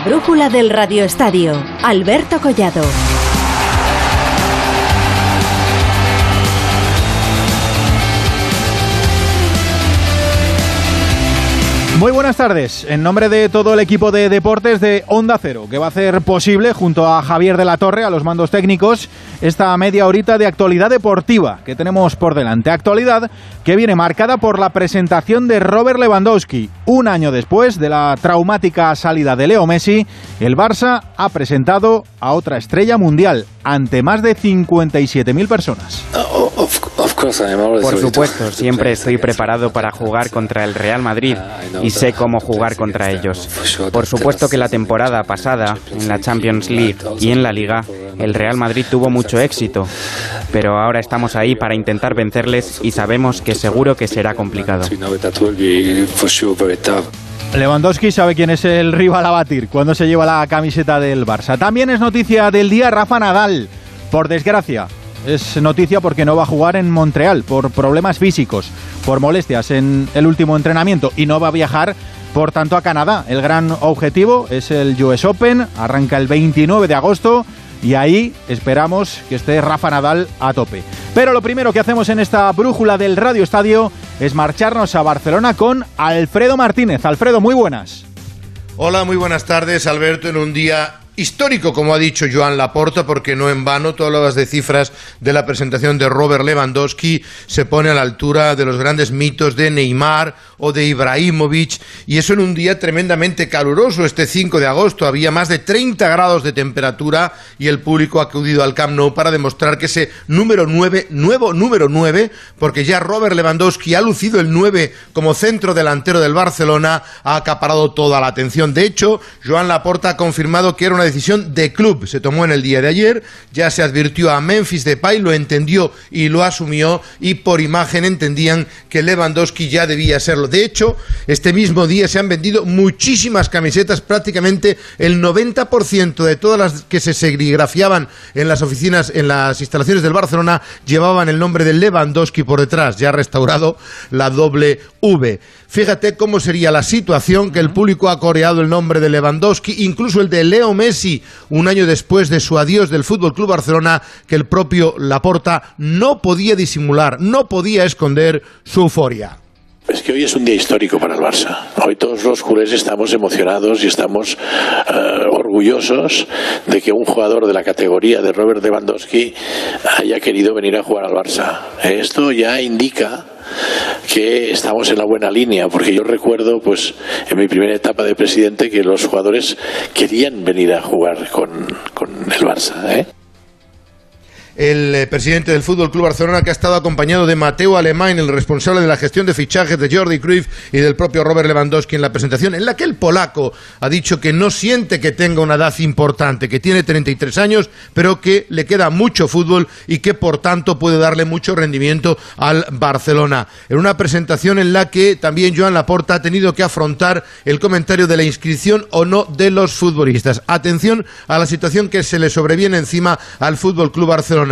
La brújula del Radio Estadio. Alberto Collado. Muy buenas tardes. En nombre de todo el equipo de deportes de Onda Cero, que va a hacer posible, junto a Javier de la Torre, a los mandos técnicos, esta media horita de actualidad deportiva que tenemos por delante. Actualidad que viene marcada por la presentación de Robert Lewandowski. Un año después de la traumática salida de Leo Messi, el Barça ha presentado a otra estrella mundial ante más de 57.000 personas. Por supuesto, siempre estoy preparado para jugar contra el Real Madrid y sé cómo jugar contra ellos. Por supuesto que la temporada pasada, en la Champions League y en la Liga, el Real Madrid tuvo mucho éxito, pero ahora estamos ahí para intentar vencerles y sabemos que seguro que será complicado. Lewandowski sabe quién es el rival a batir cuando se lleva la camiseta del Barça. También es noticia del día Rafa Nadal, por desgracia. Es noticia porque no va a jugar en Montreal por problemas físicos, por molestias en el último entrenamiento y no va a viajar, por tanto, a Canadá. El gran objetivo es el US Open, arranca el 29 de agosto y ahí esperamos que esté Rafa Nadal a tope. Pero lo primero que hacemos en esta brújula del Radio Estadio es marcharnos a Barcelona con Alfredo Martínez. Alfredo, muy buenas. Hola, muy buenas tardes, Alberto, en un día histórico, como ha dicho Joan Laporta, porque no en vano, todas las de cifras de la presentación de Robert Lewandowski se pone a la altura de los grandes mitos de Neymar o de Ibrahimovic, y eso en un día tremendamente caluroso, este 5 de agosto, había más de 30 grados de temperatura y el público ha acudido al Camp Nou para demostrar que ese número 9, nuevo número 9, porque ya Robert Lewandowski ha lucido el 9 como centro delantero del Barcelona, ha acaparado toda la atención. De hecho, Joan Laporta ha confirmado que era una decisión de club. Se tomó en el día de ayer, ya se advirtió a Memphis Depay, lo entendió y lo asumió y por imagen entendían que Lewandowski ya debía serlo. De hecho, este mismo día se han vendido muchísimas camisetas, prácticamente el 90% de todas las que se serigrafiaban en las oficinas, en las instalaciones del Barcelona, llevaban el nombre de Lewandowski por detrás, ya restaurado la doble V. Fíjate cómo sería la situación que el público ha coreado el nombre de Lewandowski, incluso el de Leo Messi, un año después de su adiós del Fútbol Club Barcelona, que el propio Laporta no podía disimular, no podía esconder su euforia. Es que hoy es un día histórico para el Barça. Hoy todos los culés estamos emocionados y estamos uh, orgullosos de que un jugador de la categoría de Robert Lewandowski haya querido venir a jugar al Barça. Esto ya indica que estamos en la buena línea, porque yo recuerdo, pues, en mi primera etapa de presidente, que los jugadores querían venir a jugar con, con el Barça. ¿eh? El eh, presidente del Fútbol Club Barcelona, que ha estado acompañado de Mateo Alemán, el responsable de la gestión de fichajes de Jordi Cruyff y del propio Robert Lewandowski en la presentación, en la que el polaco ha dicho que no siente que tenga una edad importante, que tiene 33 años, pero que le queda mucho fútbol y que por tanto puede darle mucho rendimiento al Barcelona. En una presentación en la que también Joan Laporta ha tenido que afrontar el comentario de la inscripción o no de los futbolistas. Atención a la situación que se le sobreviene encima al Fútbol Club Barcelona.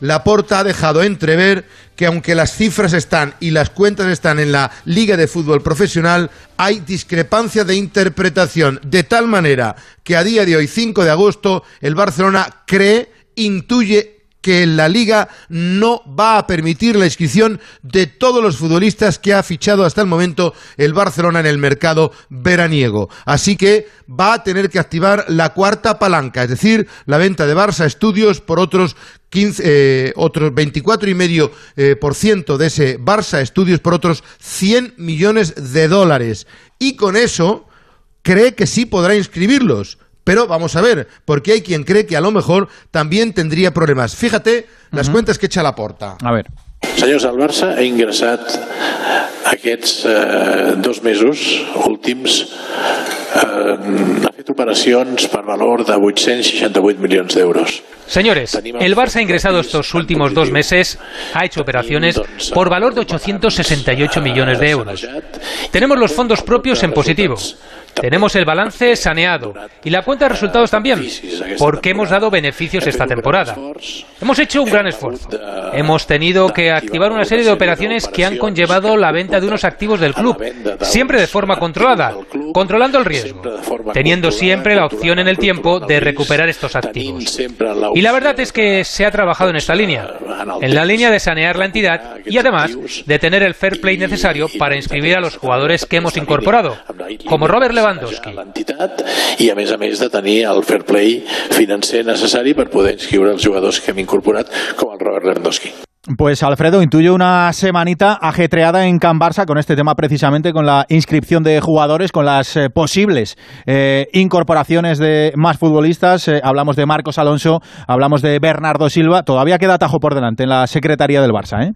Laporta ha dejado entrever que aunque las cifras están y las cuentas están en la Liga de Fútbol Profesional, hay discrepancia de interpretación, de tal manera que a día de hoy, 5 de agosto, el Barcelona cree, intuye que la liga no va a permitir la inscripción de todos los futbolistas que ha fichado hasta el momento el Barcelona en el mercado veraniego. Así que va a tener que activar la cuarta palanca, es decir, la venta de Barça Estudios por otros 15, eh, otros 24 y medio eh, por ciento de ese Barça Estudios por otros 100 millones de dólares. Y con eso cree que sí podrá inscribirlos pero vamos a ver, porque hay quien cree que a lo mejor también tendría problemas. Fíjate las uh -huh. cuentes que echa la porta. A ver. Senyors, el Barça ha ingressat aquests eh, dos mesos últims eh, ha fet operacions per valor de 868 milions d'euros. Señores, el Barça ha ingresado estos últimos dos meses, ha hecho operaciones por valor de 868 millones de euros. Tenemos los fondos propios en positivo. Tenemos el balance saneado y la cuenta de resultados también, porque hemos dado beneficios esta temporada. Hemos hecho un gran esfuerzo. Hemos tenido que activar una serie de operaciones que han conllevado la venta de unos activos del club, siempre de forma controlada, controlando el riesgo, teniendo siempre la opción en el tiempo de recuperar estos activos. Y la verdad es que se ha trabajado en esta línea, en la línea de sanear la entidad y además de tener el fair play necesario para inscribir a los jugadores que hemos incorporado, como Robert Lewandowski. Y a més a més de tenir el fair play financer necessari per poder inscriure els jugadors que hem incorporat, com el Robert Lewandowski. Pues Alfredo, intuyo una semanita ajetreada en Can Barça con este tema precisamente, con la inscripción de jugadores, con las eh, posibles eh, incorporaciones de más futbolistas. Eh, hablamos de Marcos Alonso, hablamos de Bernardo Silva. Todavía queda atajo por delante en la Secretaría del Barça, ¿eh?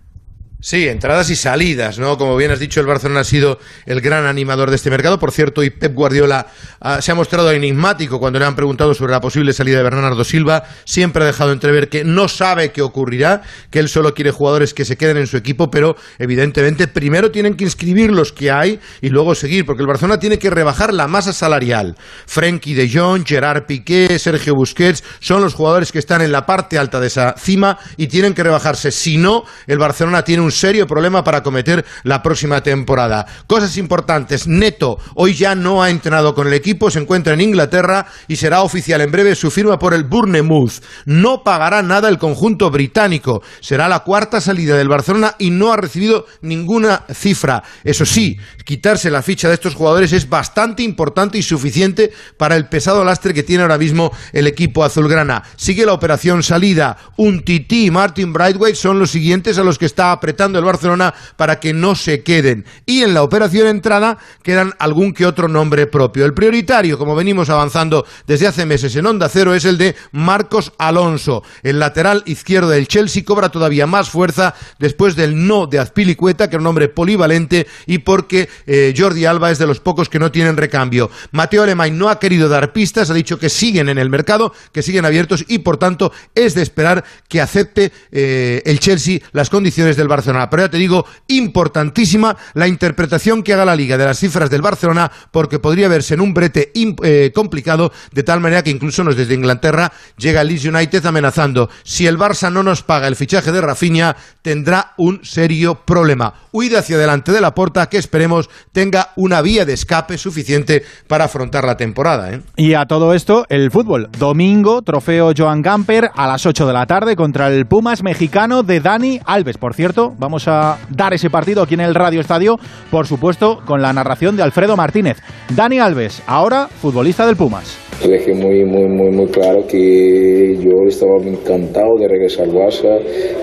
Sí, entradas y salidas, ¿no? Como bien has dicho, el Barcelona ha sido el gran animador de este mercado. Por cierto, y Pep Guardiola ah, se ha mostrado enigmático cuando le han preguntado sobre la posible salida de Bernardo Silva. Siempre ha dejado entrever que no sabe qué ocurrirá, que él solo quiere jugadores que se queden en su equipo, pero evidentemente primero tienen que inscribir los que hay y luego seguir, porque el Barcelona tiene que rebajar la masa salarial. Frenkie de Jong, Gerard Piqué, Sergio Busquets son los jugadores que están en la parte alta de esa cima y tienen que rebajarse. Si no, el Barcelona tiene un serio problema para cometer la próxima temporada. Cosas importantes. Neto hoy ya no ha entrenado con el equipo, se encuentra en Inglaterra y será oficial en breve su firma por el Bournemouth. No pagará nada el conjunto británico. Será la cuarta salida del Barcelona y no ha recibido ninguna cifra. Eso sí, quitarse la ficha de estos jugadores es bastante importante y suficiente para el pesado lastre que tiene ahora mismo el equipo azulgrana. Sigue la operación salida. Un Titi y Martin Brightway son los siguientes a los que está apretando el Barcelona para que no se queden. Y en la operación entrada quedan algún que otro nombre propio. El prioritario, como venimos avanzando desde hace meses en Onda Cero, es el de Marcos Alonso. El lateral izquierdo del Chelsea cobra todavía más fuerza después del no de Azpilicueta, que era un hombre polivalente, y porque eh, Jordi Alba es de los pocos que no tienen recambio. Mateo Alemán no ha querido dar pistas, ha dicho que siguen en el mercado, que siguen abiertos y por tanto es de esperar que acepte eh, el Chelsea las condiciones del Barcelona. Pero ya te digo, importantísima la interpretación que haga la Liga de las cifras del Barcelona, porque podría verse en un brete eh, complicado, de tal manera que incluso nos desde Inglaterra llega el Leeds United amenazando. Si el Barça no nos paga el fichaje de Rafinha, tendrá un serio problema. Huida hacia delante de la puerta que esperemos tenga una vía de escape suficiente para afrontar la temporada. ¿eh? Y a todo esto, el fútbol. Domingo, trofeo Joan Gamper a las 8 de la tarde contra el Pumas mexicano de Dani Alves. Por cierto, Vamos a dar ese partido aquí en el Radio Estadio, por supuesto, con la narración de Alfredo Martínez. Dani Alves, ahora futbolista del Pumas. Dejé muy, muy, muy, muy claro que yo estaba encantado de regresar al Barça,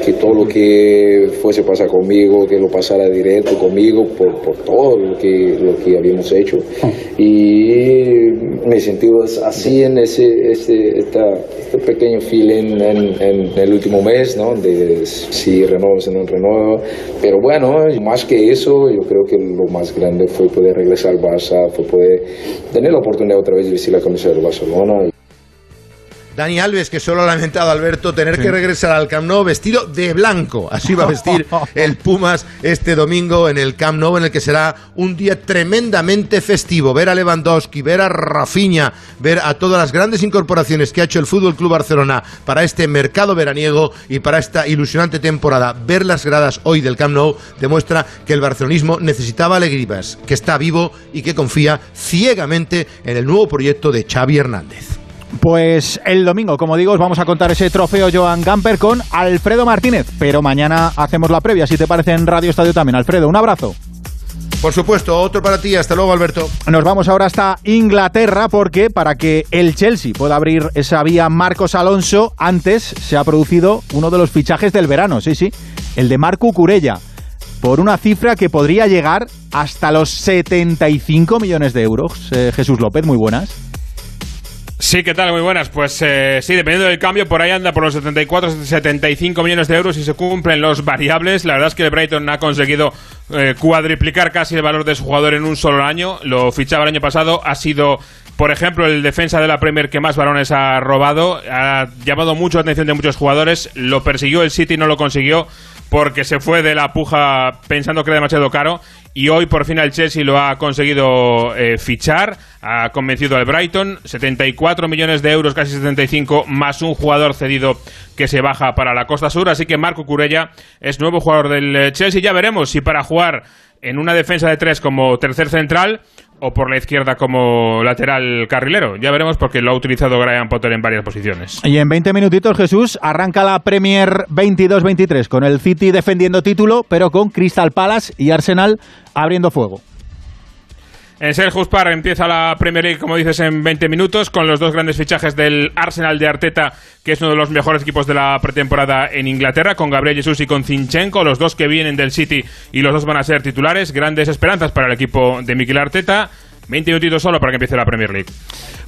que todo lo que fuese pasar conmigo, que lo pasara directo conmigo por, por todo lo que, lo que habíamos hecho. Y me sentí así en ese, ese esta, este pequeño feeling en, en, el último mes, ¿no? De si renuevo, si no renuevo. Pero bueno, más que eso, yo creo que lo más grande fue poder regresar al Barça, fue poder tener la oportunidad otra vez de vestir la camiseta Barcelona. Dani Alves, que solo ha lamentado Alberto tener que regresar al Camp Nou vestido de blanco. Así va a vestir el Pumas este domingo en el Camp Nou, en el que será un día tremendamente festivo. Ver a Lewandowski, ver a Rafinha, ver a todas las grandes incorporaciones que ha hecho el Fútbol Club Barcelona para este mercado veraniego y para esta ilusionante temporada. Ver las gradas hoy del Camp Nou demuestra que el barcelonismo necesitaba alegrías, que está vivo y que confía ciegamente en el nuevo proyecto de Xavi Hernández. Pues el domingo, como digo, os vamos a contar ese trofeo Joan Gamper con Alfredo Martínez. Pero mañana hacemos la previa, si te parece, en Radio Estadio también. Alfredo, un abrazo. Por supuesto, otro para ti. Hasta luego, Alberto. Nos vamos ahora hasta Inglaterra porque para que el Chelsea pueda abrir esa vía Marcos Alonso, antes se ha producido uno de los fichajes del verano, sí, sí, el de Marco Curella, por una cifra que podría llegar hasta los 75 millones de euros. Eh, Jesús López, muy buenas. Sí, ¿qué tal? Muy buenas. Pues eh, sí, dependiendo del cambio, por ahí anda por los 74, 75 millones de euros y se cumplen los variables. La verdad es que el Brighton ha conseguido eh, cuadriplicar casi el valor de su jugador en un solo año. Lo fichaba el año pasado, ha sido por ejemplo, el defensa de la Premier que más balones ha robado, ha llamado mucho la atención de muchos jugadores, lo persiguió el City, no lo consiguió porque se fue de la puja pensando que era demasiado caro y hoy por fin el Chelsea lo ha conseguido eh, fichar, ha convencido al Brighton, 74 millones de euros, casi 75, más un jugador cedido que se baja para la Costa Sur, así que Marco Curella es nuevo jugador del eh, Chelsea, ya veremos si para jugar en una defensa de tres como tercer central o por la izquierda como lateral carrilero. Ya veremos porque lo ha utilizado Graham Potter en varias posiciones. Y en 20 minutitos, Jesús, arranca la Premier 22-23 con el City defendiendo título, pero con Crystal Palace y Arsenal abriendo fuego. En Selhurst Park empieza la Premier League, como dices, en 20 minutos, con los dos grandes fichajes del Arsenal de Arteta, que es uno de los mejores equipos de la pretemporada en Inglaterra, con Gabriel Jesús y con Zinchenko, los dos que vienen del City y los dos van a ser titulares. Grandes esperanzas para el equipo de Miquel Arteta. 20 minutitos solo para que empiece la Premier League.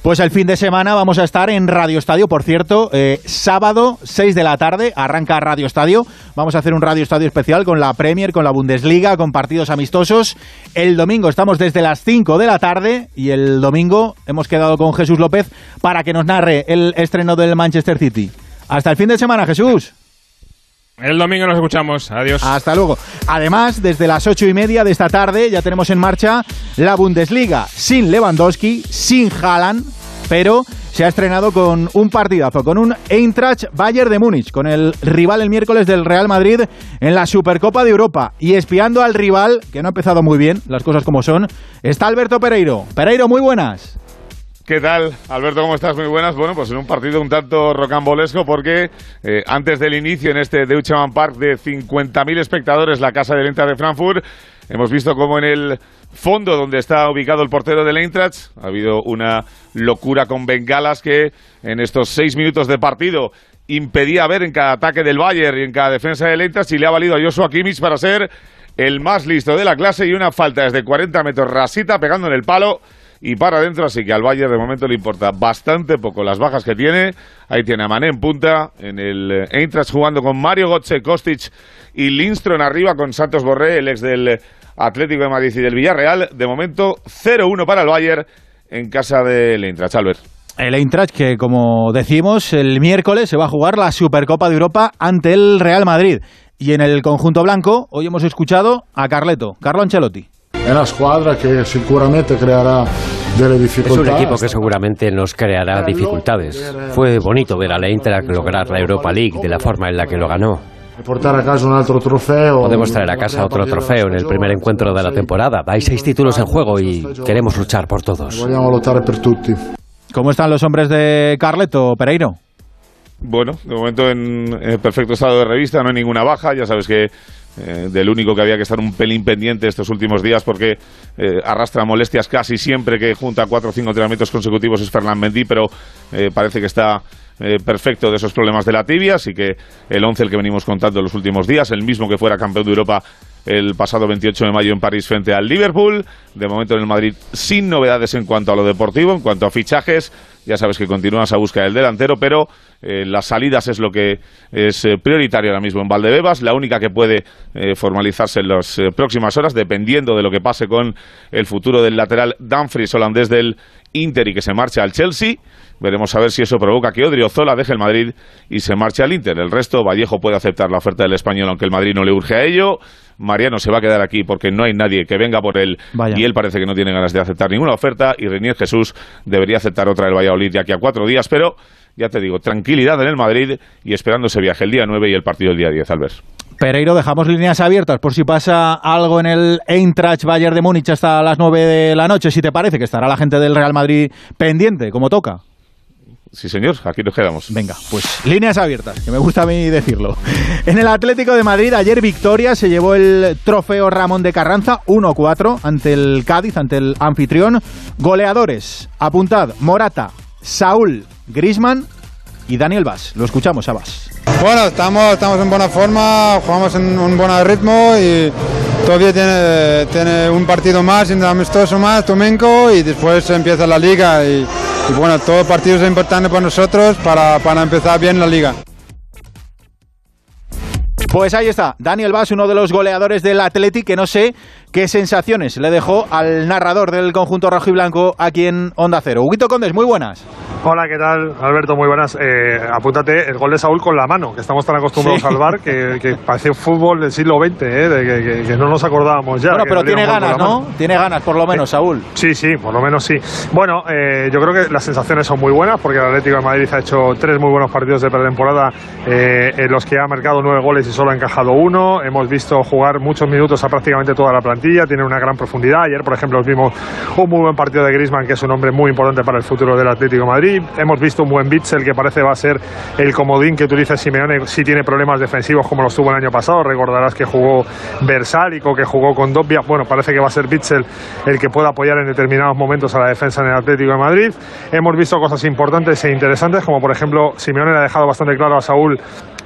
Pues el fin de semana vamos a estar en Radio Estadio, por cierto, eh, sábado 6 de la tarde arranca Radio Estadio. Vamos a hacer un Radio Estadio especial con la Premier, con la Bundesliga, con partidos amistosos. El domingo estamos desde las 5 de la tarde y el domingo hemos quedado con Jesús López para que nos narre el estreno del Manchester City. Hasta el fin de semana, Jesús. El domingo nos escuchamos. Adiós. Hasta luego. Además, desde las ocho y media de esta tarde ya tenemos en marcha la Bundesliga sin Lewandowski, sin Haaland, pero se ha estrenado con un partidazo, con un Eintracht Bayern de Múnich, con el rival el miércoles del Real Madrid en la Supercopa de Europa. Y espiando al rival, que no ha empezado muy bien, las cosas como son, está Alberto Pereiro. Pereiro, muy buenas. ¿Qué tal, Alberto? ¿Cómo estás? Muy buenas. Bueno, pues en un partido un tanto rocambolesco porque eh, antes del inicio en este Deutsche Park de 50.000 espectadores, la casa de venta de Frankfurt, hemos visto como en el fondo donde está ubicado el portero del Eintracht ha habido una locura con bengalas que en estos seis minutos de partido impedía ver en cada ataque del Bayern y en cada defensa del Eintracht y le ha valido a Joshua Kimmich para ser el más listo de la clase y una falta desde 40 metros rasita pegando en el palo y para adentro, así que al Bayern de momento le importa bastante poco las bajas que tiene. Ahí tiene a Mané en punta, en el eh, Eintracht jugando con Mario Götze, Kostic y Lindström arriba con Santos Borré, el ex del Atlético de Madrid y del Villarreal. De momento 0-1 para el Bayern en casa del Eintracht. Albert. El Eintracht que, como decimos, el miércoles se va a jugar la Supercopa de Europa ante el Real Madrid. Y en el conjunto blanco, hoy hemos escuchado a Carleto, Carlo Ancelotti. Es una escuadra que seguramente creará es un equipo que seguramente nos creará dificultades. Fue bonito ver a la Eintracht lograr la Europa League de la forma en la que lo ganó. Podemos traer a casa otro trofeo en el primer encuentro de la temporada. Hay seis títulos en juego y queremos luchar por todos. ¿Cómo están los hombres de Carleto, Pereiro? Bueno, de momento en perfecto estado de revista, no hay ninguna baja. Ya sabes que eh, del único que había que estar un pelín pendiente estos últimos días porque eh, arrastra molestias casi siempre que junta cuatro o cinco entrenamientos consecutivos es Fernand Mendy, pero eh, parece que está perfecto de esos problemas de la tibia, así que el 11 el que venimos contando los últimos días, el mismo que fuera campeón de Europa el pasado 28 de mayo en París frente al Liverpool. De momento en el Madrid sin novedades en cuanto a lo deportivo, en cuanto a fichajes. Ya sabes que continúas a buscar el delantero, pero eh, las salidas es lo que es eh, prioritario ahora mismo en Valdebebas, la única que puede eh, formalizarse en las próximas horas, dependiendo de lo que pase con el futuro del lateral Dumfries holandés del Inter y que se marche al Chelsea. Veremos a ver si eso provoca que Odriozola deje el Madrid y se marche al Inter. El resto, Vallejo puede aceptar la oferta del español, aunque el Madrid no le urge a ello. Mariano se va a quedar aquí porque no hay nadie que venga por él y él parece que no tiene ganas de aceptar ninguna oferta y Renier Jesús debería aceptar otra del Valladolid de aquí a cuatro días, pero ya te digo, tranquilidad en el Madrid y esperando ese viaje el día 9 y el partido el día 10, Albert. Pereiro, dejamos líneas abiertas por si pasa algo en el Eintracht Bayern de Múnich hasta las 9 de la noche, si te parece que estará la gente del Real Madrid pendiente, como toca. Sí, señor, aquí nos quedamos. Venga, pues líneas abiertas, que me gusta a mí decirlo. En el Atlético de Madrid, ayer victoria, se llevó el trofeo Ramón de Carranza 1-4 ante el Cádiz, ante el anfitrión. Goleadores, apuntad, Morata, Saúl, Grisman y Daniel Vaz. Lo escuchamos a Vaz. Bueno, estamos, estamos en buena forma, jugamos en un buen ritmo y todavía tiene, tiene un partido más, un amistoso más, Tomenco, y después empieza la liga. Y, bueno, todo partido es importante para nosotros para, para empezar bien la liga. Pues ahí está, Daniel Vaz, uno de los goleadores del Athletic, que no sé qué sensaciones le dejó al narrador del conjunto rojo y blanco aquí en Onda Cero. Huguito Condes, muy buenas. Hola, ¿qué tal? Alberto, muy buenas. Eh, apúntate el gol de Saúl con la mano, que estamos tan acostumbrados al bar que, que parece fútbol del siglo XX, eh, de que, no nos acordábamos ya. Bueno, pero tiene ganas, ¿no? Tiene ganas, por lo menos, Saúl. Sí, sí, por lo menos sí. Bueno, eh, yo creo que las sensaciones son muy buenas porque el Atlético de Madrid ha hecho tres muy buenos partidos de pretemporada eh, en los que ha marcado nueve goles y solo ha encajado uno. Hemos visto jugar muchos minutos a prácticamente toda la plantilla, tiene una gran profundidad. Ayer, por ejemplo, vimos un muy buen partido de Griezmann, que es un hombre muy importante para el futuro del Atlético de Madrid. Hemos visto un buen Bitzel, que parece va a ser el comodín que utiliza Simeone si tiene problemas defensivos como los tuvo el año pasado. Recordarás que jugó Versálico, que jugó con Dobbia. Bueno, parece que va a ser Bitzel el que pueda apoyar en determinados momentos a la defensa en el Atlético de Madrid. Hemos visto cosas importantes e interesantes, como por ejemplo Simeone le ha dejado bastante claro a Saúl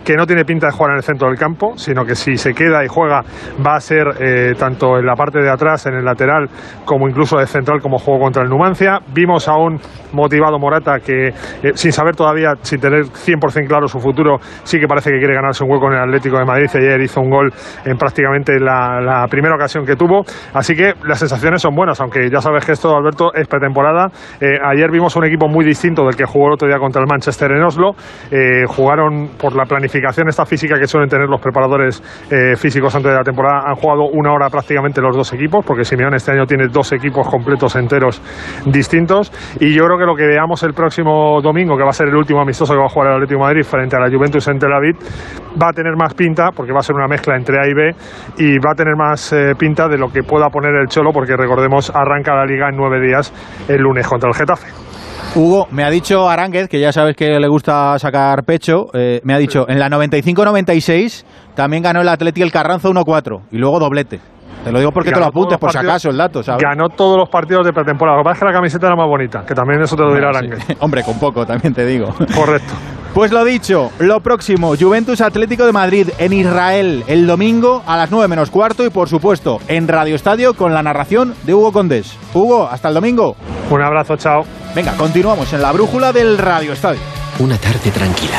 que no tiene pinta de jugar en el centro del campo, sino que si se queda y juega va a ser eh, tanto en la parte de atrás, en el lateral, como incluso de central, como juego contra el Numancia. Vimos a un motivado Morata que, eh, sin saber todavía, sin tener 100% claro su futuro, sí que parece que quiere ganarse un hueco en el Atlético de Madrid. Ayer hizo un gol en prácticamente la, primera ocasión que tuvo. Así que las sensaciones son buenas, aunque ya sabes que esto, Alberto, es pretemporada. Eh, ayer vimos un equipo muy distinto del que jugó el otro día contra el Manchester en Oslo. jugaron por la planificación esta física que suelen tener los preparadores eh, físicos antes de la temporada. Han jugado una hora prácticamente los dos equipos, porque Simeone este año tiene dos equipos completos enteros distintos. Y yo creo que lo que veamos el próximo domingo, que va a ser el último amistoso que va a jugar el Atlético Madrid frente a la Juventus en Tel Aviv, va a tener más pinta, porque va a ser una mezcla entre A y B, y va a tener más eh, pinta de lo que pueda poner el Cholo, porque recordemos, arranca la liga en nueve días el lunes contra el Getafe. Hugo, me ha dicho Aránguez, que ya sabes que le gusta sacar pecho, eh, me ha dicho, en la 95-96 también ganó el Atleti el Carranzo 1-4 y luego doblete. Te lo digo porque te lo apuntes, por si acaso, el dato, ¿sabes? Ganó todos los partidos de pretemporada. Lo que pasa es que la camiseta era más bonita, que también eso te lo dirá Aránguez. Hombre, con poco, también te digo. Correcto. Pues lo dicho, lo próximo, Juventus Atlético de Madrid en Israel el domingo a las 9 menos cuarto y por supuesto en Radio Estadio con la narración de Hugo Condés. Hugo, hasta el domingo. Un abrazo, chao. Venga, continuamos en la brújula del Radio Estadio. Una tarde tranquila,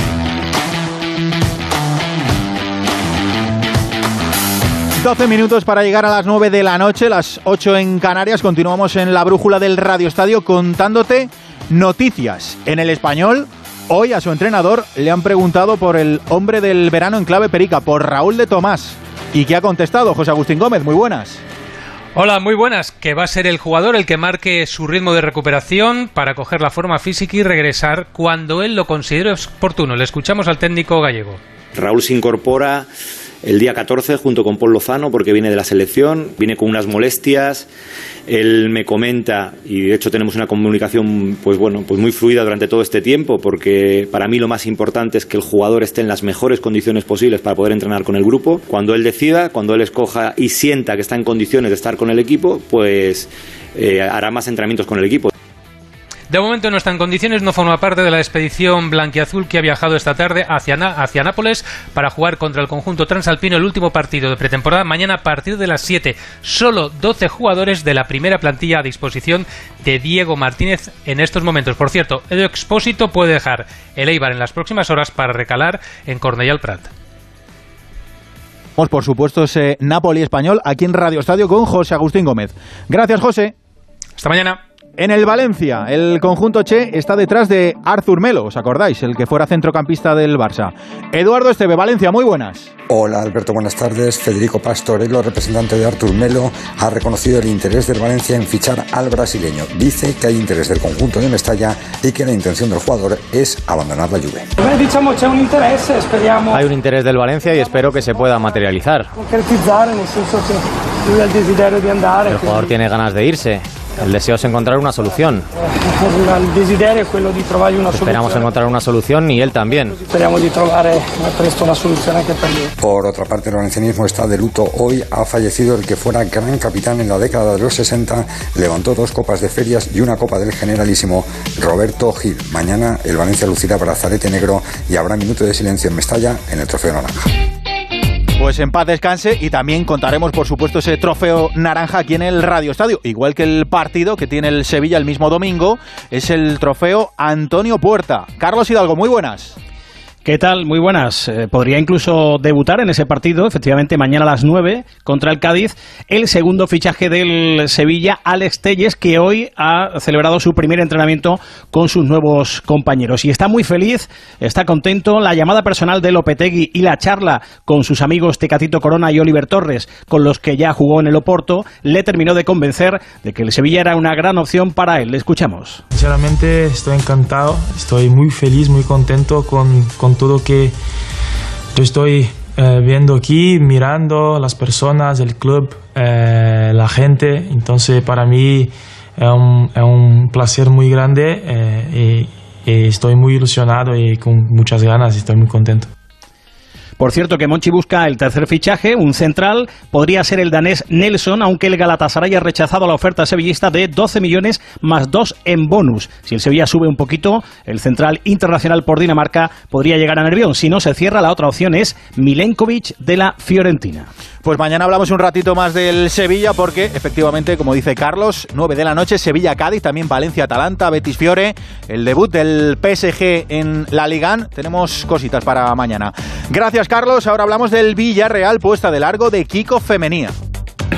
12 minutos para llegar a las 9 de la noche, las 8 en Canarias. Continuamos en la brújula del Radio Estadio contándote noticias. En el español, hoy a su entrenador le han preguntado por el hombre del verano en clave perica, por Raúl de Tomás. ¿Y qué ha contestado José Agustín Gómez? Muy buenas. Hola, muy buenas. Que va a ser el jugador el que marque su ritmo de recuperación para coger la forma física y regresar cuando él lo considere oportuno. Le escuchamos al técnico gallego. Raúl se incorpora el día 14 junto con Paul Lozano porque viene de la selección, viene con unas molestias. Él me comenta y de hecho tenemos una comunicación pues bueno, pues muy fluida durante todo este tiempo porque para mí lo más importante es que el jugador esté en las mejores condiciones posibles para poder entrenar con el grupo. Cuando él decida, cuando él escoja y sienta que está en condiciones de estar con el equipo, pues eh, hará más entrenamientos con el equipo. De momento no está en condiciones, no forma parte de la expedición blanquiazul que ha viajado esta tarde hacia, hacia Nápoles para jugar contra el conjunto transalpino el último partido de pretemporada mañana a partir de las 7. Solo 12 jugadores de la primera plantilla a disposición de Diego Martínez en estos momentos. Por cierto, Edo Expósito puede dejar el Eibar en las próximas horas para recalar en Cornellal Prat. Por supuesto, ese Napoli español aquí en Radio Estadio con José Agustín Gómez. Gracias, José. Hasta mañana. En el Valencia, el conjunto Che está detrás de Arthur Melo, ¿os acordáis? El que fuera centrocampista del Barça. Eduardo Esteve, Valencia, muy buenas. Hola Alberto, buenas tardes. Federico Pastorello, representante de Artur Melo, ha reconocido el interés del Valencia en fichar al brasileño. Dice que hay interés del conjunto de Mestalla y que la intención del jugador es abandonar la Juve. Hay un interés del Valencia y espero que se pueda materializar. El jugador tiene ganas de irse. El deseo es encontrar una solución. Esperamos encontrar una solución y él también. Esperamos una solución Por otra parte, el valencianismo está de luto. Hoy ha fallecido el que fuera gran capitán en la década de los 60, levantó dos copas de ferias y una copa del generalísimo, Roberto Gil. Mañana el Valencia lucirá brazalete negro y habrá minuto de silencio en Mestalla en el trofeo naranja. Pues en paz descanse y también contaremos, por supuesto, ese trofeo naranja aquí en el Radio Estadio. Igual que el partido que tiene el Sevilla el mismo domingo, es el trofeo Antonio Puerta. Carlos Hidalgo, muy buenas. ¿Qué tal? Muy buenas. Eh, podría incluso debutar en ese partido, efectivamente, mañana a las 9 contra el Cádiz, el segundo fichaje del Sevilla, Alex Telles, que hoy ha celebrado su primer entrenamiento con sus nuevos compañeros. Y está muy feliz, está contento. La llamada personal de Lopetegui y la charla con sus amigos Tecatito Corona y Oliver Torres, con los que ya jugó en el Oporto, le terminó de convencer de que el Sevilla era una gran opción para él. Le escuchamos. Sinceramente, estoy encantado, estoy muy feliz, muy contento con todo que yo estoy eh, viendo aquí, mirando las personas, el club, eh, la gente. Entonces para mí es un, placer muy grande eh, y, estoy muy ilusionado y con muchas ganas estoy muy contento. Por cierto que Monchi busca el tercer fichaje, un central, podría ser el danés Nelson, aunque el Galatasaray ha rechazado la oferta sevillista de 12 millones más 2 en bonus. Si el Sevilla sube un poquito, el central internacional por Dinamarca podría llegar a Nervión. Si no se cierra, la otra opción es Milenkovic de la Fiorentina. Pues mañana hablamos un ratito más del Sevilla porque efectivamente, como dice Carlos, 9 de la noche, Sevilla-Cádiz, también Valencia-Atalanta, Betis-Fiore, el debut del PSG en la Ligan. Tenemos cositas para mañana. Gracias Carlos, ahora hablamos del Villarreal puesta de largo de Kiko Femenía.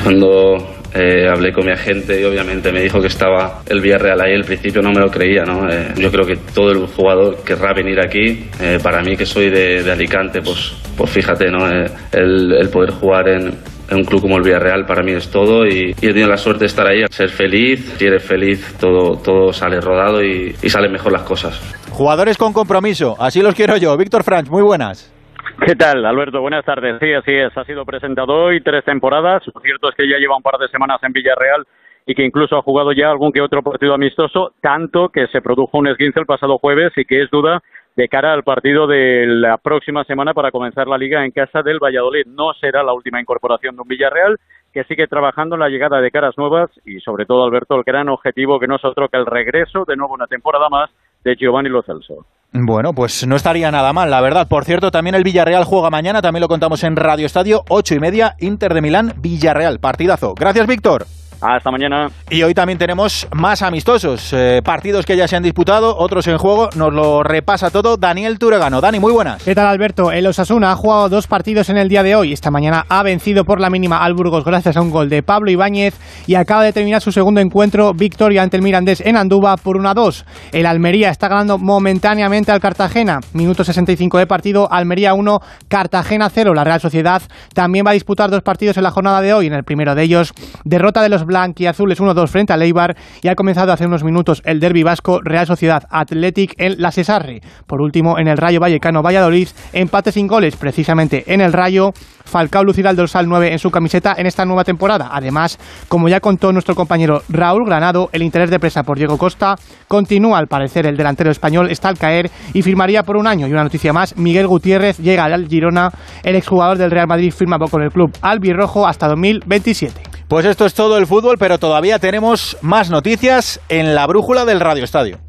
Cuando eh, hablé con mi agente y obviamente me dijo que estaba el Villarreal ahí. Al principio no me lo creía, ¿no? Eh, yo creo que todo el jugador querrá venir aquí. Eh, para mí, que soy de, Alicante, pues, pues fíjate, ¿no? El, poder jugar en, un club como el Villarreal para mí es todo y, he tenido la suerte de estar ahí, ser feliz. Si eres feliz, todo, todo sale rodado y, y salen mejor las cosas. Jugadores con compromiso, así los quiero yo. Víctor Franch, muy buenas. ¿Qué tal, Alberto? Buenas tardes. Sí, así es. Ha sido presentado hoy tres temporadas. Lo cierto es que ya lleva un par de semanas en Villarreal y que incluso ha jugado ya algún que otro partido amistoso, tanto que se produjo un esguince el pasado jueves y que es duda de cara al partido de la próxima semana para comenzar la liga en casa del Valladolid. No será la última incorporación de un Villarreal que sigue trabajando en la llegada de caras nuevas y sobre todo, Alberto, el gran objetivo que no es otro que el regreso de nuevo una temporada más de Giovanni Lo Celso. Bueno, pues no estaría nada mal, la verdad. Por cierto, también el Villarreal juega mañana, también lo contamos en Radio Estadio, ocho y media, Inter de Milán, Villarreal, partidazo. Gracias, Víctor. Hasta mañana. Y hoy también tenemos más amistosos, eh, partidos que ya se han disputado, otros en juego. Nos lo repasa todo Daniel Turegano. Dani, muy buenas. ¿Qué tal, Alberto? El Osasuna ha jugado dos partidos en el día de hoy. Esta mañana ha vencido por la mínima al Burgos gracias a un gol de Pablo Ibáñez y acaba de terminar su segundo encuentro, victoria ante el Mirandés en Andúba por 1 a 2. El Almería está ganando momentáneamente al Cartagena. Minuto 65 de partido, Almería 1, Cartagena 0. La Real Sociedad también va a disputar dos partidos en la jornada de hoy. En el primero de ellos, derrota de los blanquiazules 1-2 frente a Leibar y ha comenzado hace unos minutos el derby vasco Real Sociedad Athletic en la Cesarri. Por último, en el Rayo Vallecano Valladolid, empate sin goles, precisamente en el Rayo. Falcao lucirá el dorsal 9 en su camiseta en esta nueva temporada. Además, como ya contó nuestro compañero Raúl Granado, el interés de presa por Diego Costa continúa. Al parecer, el delantero español está al caer y firmaría por un año. Y una noticia más, Miguel Gutiérrez llega al Girona. El exjugador del Real Madrid firma con el club albirrojo hasta 2027. Pues esto es todo el fútbol, pero todavía tenemos más noticias en la brújula del Radio Estadio.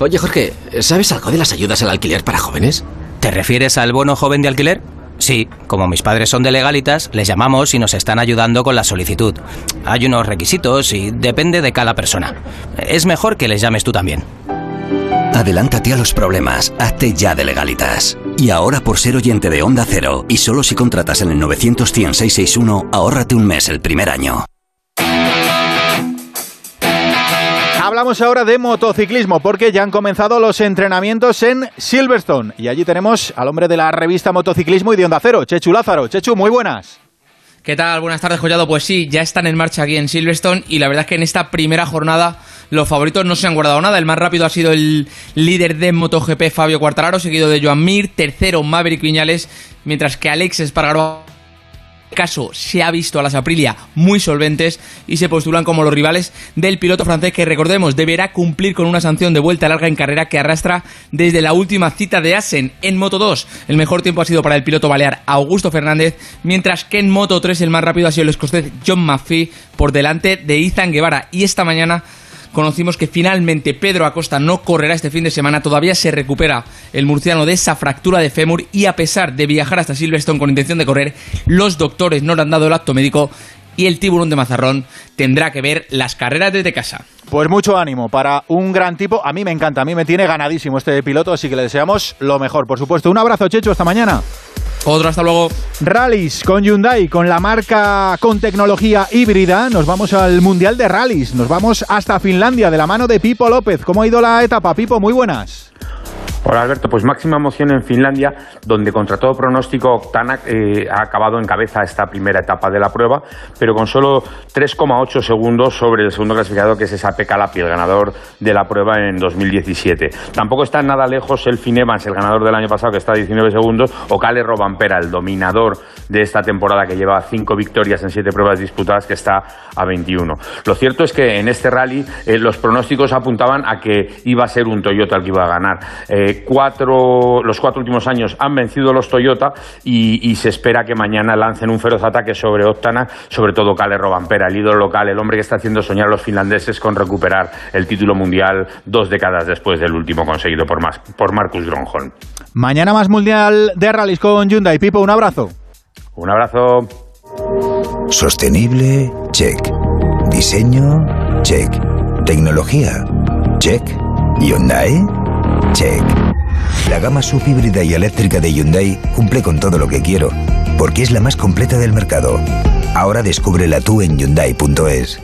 Oye Jorge, ¿sabes algo de las ayudas al alquiler para jóvenes? ¿Te refieres al bono joven de alquiler? Sí, como mis padres son de legalitas, les llamamos y nos están ayudando con la solicitud. Hay unos requisitos y depende de cada persona. Es mejor que les llames tú también. Adelántate a los problemas, hazte ya de legalitas. Y ahora por ser oyente de Onda Cero, y solo si contratas en el 900 ahórrate un mes el primer año. Hablamos ahora de motociclismo porque ya han comenzado los entrenamientos en Silverstone y allí tenemos al hombre de la revista Motociclismo y de Onda Cero, Chechu Lázaro. Chechu, muy buenas. ¿Qué tal? Buenas tardes, Collado. Pues sí, ya están en marcha aquí en Silverstone y la verdad es que en esta primera jornada los favoritos no se han guardado nada. El más rápido ha sido el líder de MotoGP, Fabio Quartararo, seguido de Joan Mir, tercero Maverick Viñales, mientras que Alex Espargaró caso se ha visto a las Aprilia muy solventes y se postulan como los rivales del piloto francés que recordemos deberá cumplir con una sanción de vuelta larga en carrera que arrastra desde la última cita de Asen en Moto 2. El mejor tiempo ha sido para el piloto balear Augusto Fernández, mientras que en Moto 3 el más rápido ha sido el escocés John Maffei por delante de Ethan Guevara y esta mañana conocimos que finalmente Pedro Acosta no correrá este fin de semana, todavía se recupera el murciano de esa fractura de fémur y a pesar de viajar hasta Silverstone con intención de correr, los doctores no le han dado el acto médico y el tiburón de Mazarrón tendrá que ver las carreras desde casa. Pues mucho ánimo para un gran tipo. A mí me encanta, a mí me tiene ganadísimo este piloto, así que le deseamos lo mejor, por supuesto. Un abrazo, Checho, hasta mañana. Otro, hasta luego. Rallys con Hyundai, con la marca con tecnología híbrida. Nos vamos al Mundial de Rallys. Nos vamos hasta Finlandia de la mano de Pipo López. ¿Cómo ha ido la etapa, Pipo? Muy buenas. Hola Alberto, pues máxima emoción en Finlandia, donde contra todo pronóstico Tanak eh, ha acabado en cabeza esta primera etapa de la prueba, pero con solo 3,8 segundos sobre el segundo clasificado, que es esa Lapi, el ganador de la prueba en 2017. Tampoco está nada lejos el Evans, el ganador del año pasado, que está a 19 segundos, o Kale Robampera, el dominador de esta temporada, que lleva 5 victorias en 7 pruebas disputadas, que está a 21. Lo cierto es que en este rally eh, los pronósticos apuntaban a que iba a ser un Toyota el que iba a ganar. Eh, cuatro, los cuatro últimos años han vencido los Toyota y, se espera que mañana lancen un feroz ataque sobre Octana, sobre todo Kalle Robampera, el ídolo local, el hombre que está haciendo soñar a los finlandeses con recuperar el título mundial dos décadas después del último conseguido por, por Marcus Gronholm. Mañana más mundial de rallies con Hyundai. Pipo, un abrazo. Un abrazo. Sostenible, check. Diseño, check. Tecnología, check. Hyundai, check. La gama subhíbrida y eléctrica de Hyundai cumple con todo lo que quiero, porque es la más completa del mercado. Ahora descúbrela tú en Hyundai.es.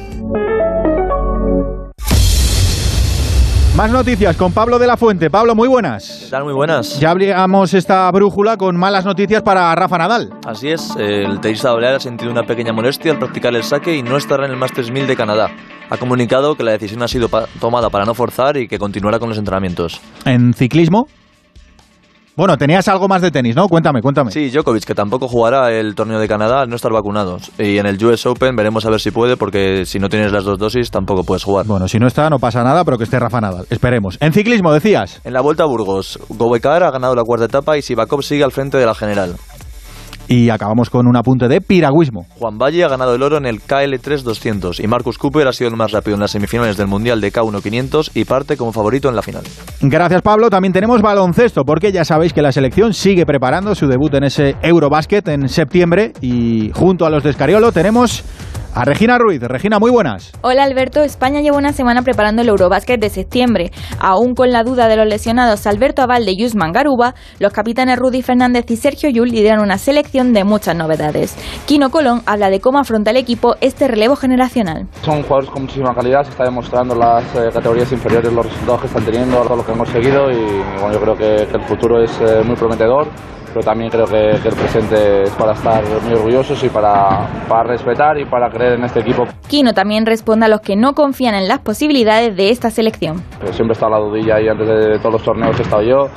Más noticias con Pablo de la Fuente. Pablo, muy buenas. ¿Qué tal? Muy buenas. Ya abrimos esta brújula con malas noticias para Rafa Nadal. Así es, el tenista balear ha sentido una pequeña molestia al practicar el saque y no estará en el Masters 1000 de Canadá. Ha comunicado que la decisión ha sido tomada para no forzar y que continuará con los entrenamientos. En ciclismo, bueno, tenías algo más de tenis, ¿no? Cuéntame, cuéntame. Sí, Djokovic, que tampoco jugará el torneo de Canadá al no estar vacunados. Y en el US Open veremos a ver si puede, porque si no tienes las dos dosis tampoco puedes jugar. Bueno, si no está, no pasa nada, pero que esté Rafa Nadal. Esperemos. En ciclismo, decías. En la Vuelta a Burgos, Gobekar ha ganado la cuarta etapa y Sivakov sigue al frente de la general. Y acabamos con un apunte de piragüismo. Juan Valle ha ganado el oro en el KL3 200 y Marcus Cooper ha sido el más rápido en las semifinales del Mundial de K1 500 y parte como favorito en la final. Gracias Pablo. También tenemos baloncesto porque ya sabéis que la selección sigue preparando su debut en ese Eurobasket en septiembre y junto a los de Escariolo tenemos a Regina Ruiz. Regina, muy buenas. Hola Alberto, España lleva una semana preparando el Eurobásquet de septiembre. Aún con la duda de los lesionados Alberto Avalde y Usman Garuba, los capitanes Rudy Fernández y Sergio Yul lideran una selección de muchas novedades. Kino Colón habla de cómo afronta el equipo este relevo generacional. Son jugadores con muchísima calidad, se está demostrando las eh, categorías inferiores los resultados que están teniendo, todo lo que hemos seguido y bueno, yo creo que, el futuro es eh, muy prometedor pero también creo que, el presente es para estar muy orgullosos y para, para respetar y para creer en este equipo. Kino también responde a los que no confían en las posibilidades de esta selección. Siempre está la dudilla y antes de todos los torneos he estado yo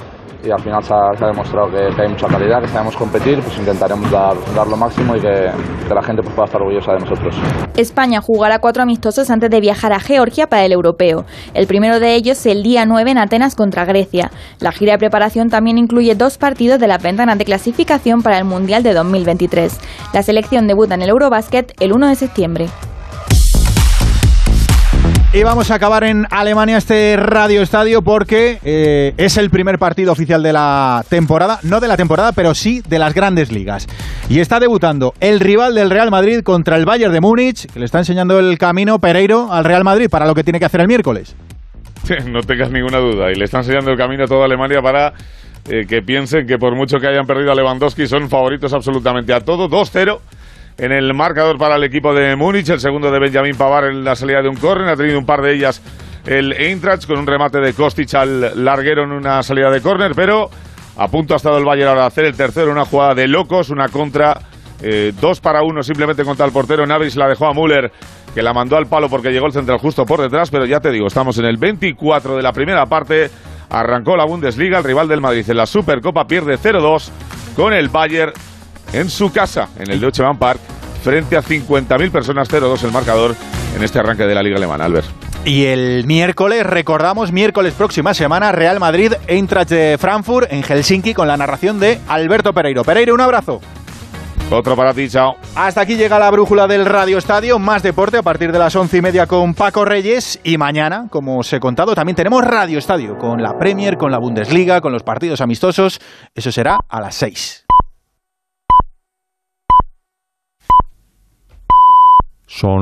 y al final se ha, demostrado que, hay mucha calidad, que sabemos competir, pues intentaremos dar, dar lo máximo y que, la gente pues, pueda estar orgullosa de nosotros. España jugará cuatro amistosos antes de viajar a Georgia para el europeo. El primero de ellos el día 9 en Atenas contra Grecia. La gira de preparación también incluye dos partidos de las ventanas de clasificación para el Mundial de 2023. La selección debuta en el Eurobasket el 1 de septiembre. Y vamos a acabar en Alemania este Radio Estadio porque eh, es el primer partido oficial de la temporada, no de la temporada, pero sí de las grandes ligas. Y está debutando el rival del Real Madrid contra el Bayern de Múnich, que le está enseñando el camino Pereiro al Real Madrid para lo que tiene que hacer el miércoles. no tengas ninguna duda, y le está enseñando el camino a toda Alemania para eh, que piensen que por mucho que hayan perdido a Lewandowski son favoritos absolutamente a todo. 2-0 en el marcador para el equipo de Múnich. El segundo de Benjamín Pavar en la salida de un córner. Ha tenido un par de ellas el Eintracht con un remate de Kostic al larguero en una salida de córner, pero a punto ha estado el Bayern ahora de hacer el tercero, una jugada de locos, una contra, eh, dos para uno simplemente contra el portero. Navis la dejó a Müller, que la mandó al palo porque llegó el central justo por detrás, pero ya te digo, estamos en el 24 de la primera parte. Arrancó la Bundesliga, el rival del Madrid en la Supercopa pierde 0-2 con el Bayern en su casa, en el Deutsche Bank Park, frente a 50.000 personas, 0-2 el marcador en este arranque de la Liga Alemana. Albert. Y el miércoles, recordamos, miércoles próxima semana, Real Madrid, Eintracht de Frankfurt en Helsinki con la narración de Alberto Pereiro. Pereiro, un abrazo. Otro para ti, chao. Hasta aquí llega la brújula del Radio Estadio. Más deporte a partir de las once y media con Paco Reyes. Y mañana, como os he contado, también tenemos Radio Estadio con la Premier, con la Bundesliga, con los partidos amistosos. Eso será a las seis. Son